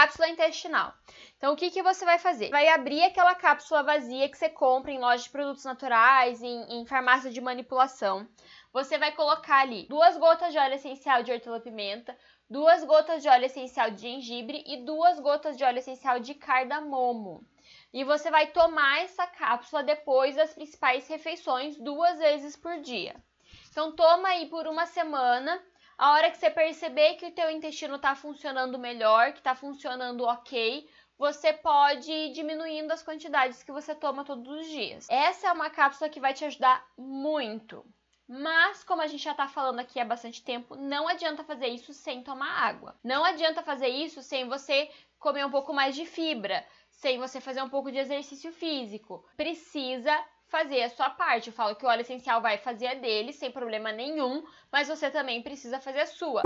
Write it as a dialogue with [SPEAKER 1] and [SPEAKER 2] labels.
[SPEAKER 1] cápsula intestinal. Então, o que, que você vai fazer? Vai abrir aquela cápsula vazia que você compra em lojas de produtos naturais, em, em farmácia de manipulação. Você vai colocar ali duas gotas de óleo essencial de hortelã-pimenta, duas gotas de óleo essencial de gengibre e duas gotas de óleo essencial de cardamomo. E você vai tomar essa cápsula depois das principais refeições, duas vezes por dia. Então, toma aí por uma semana. A hora que você perceber que o teu intestino está funcionando melhor, que está funcionando ok, você pode ir diminuindo as quantidades que você toma todos os dias. Essa é uma cápsula que vai te ajudar muito. Mas, como a gente já está falando aqui há bastante tempo, não adianta fazer isso sem tomar água. Não adianta fazer isso sem você comer um pouco mais de fibra, sem você fazer um pouco de exercício físico. Precisa fazer a sua parte. Eu falo que o óleo essencial vai fazer a dele sem problema nenhum, mas você também precisa fazer a sua.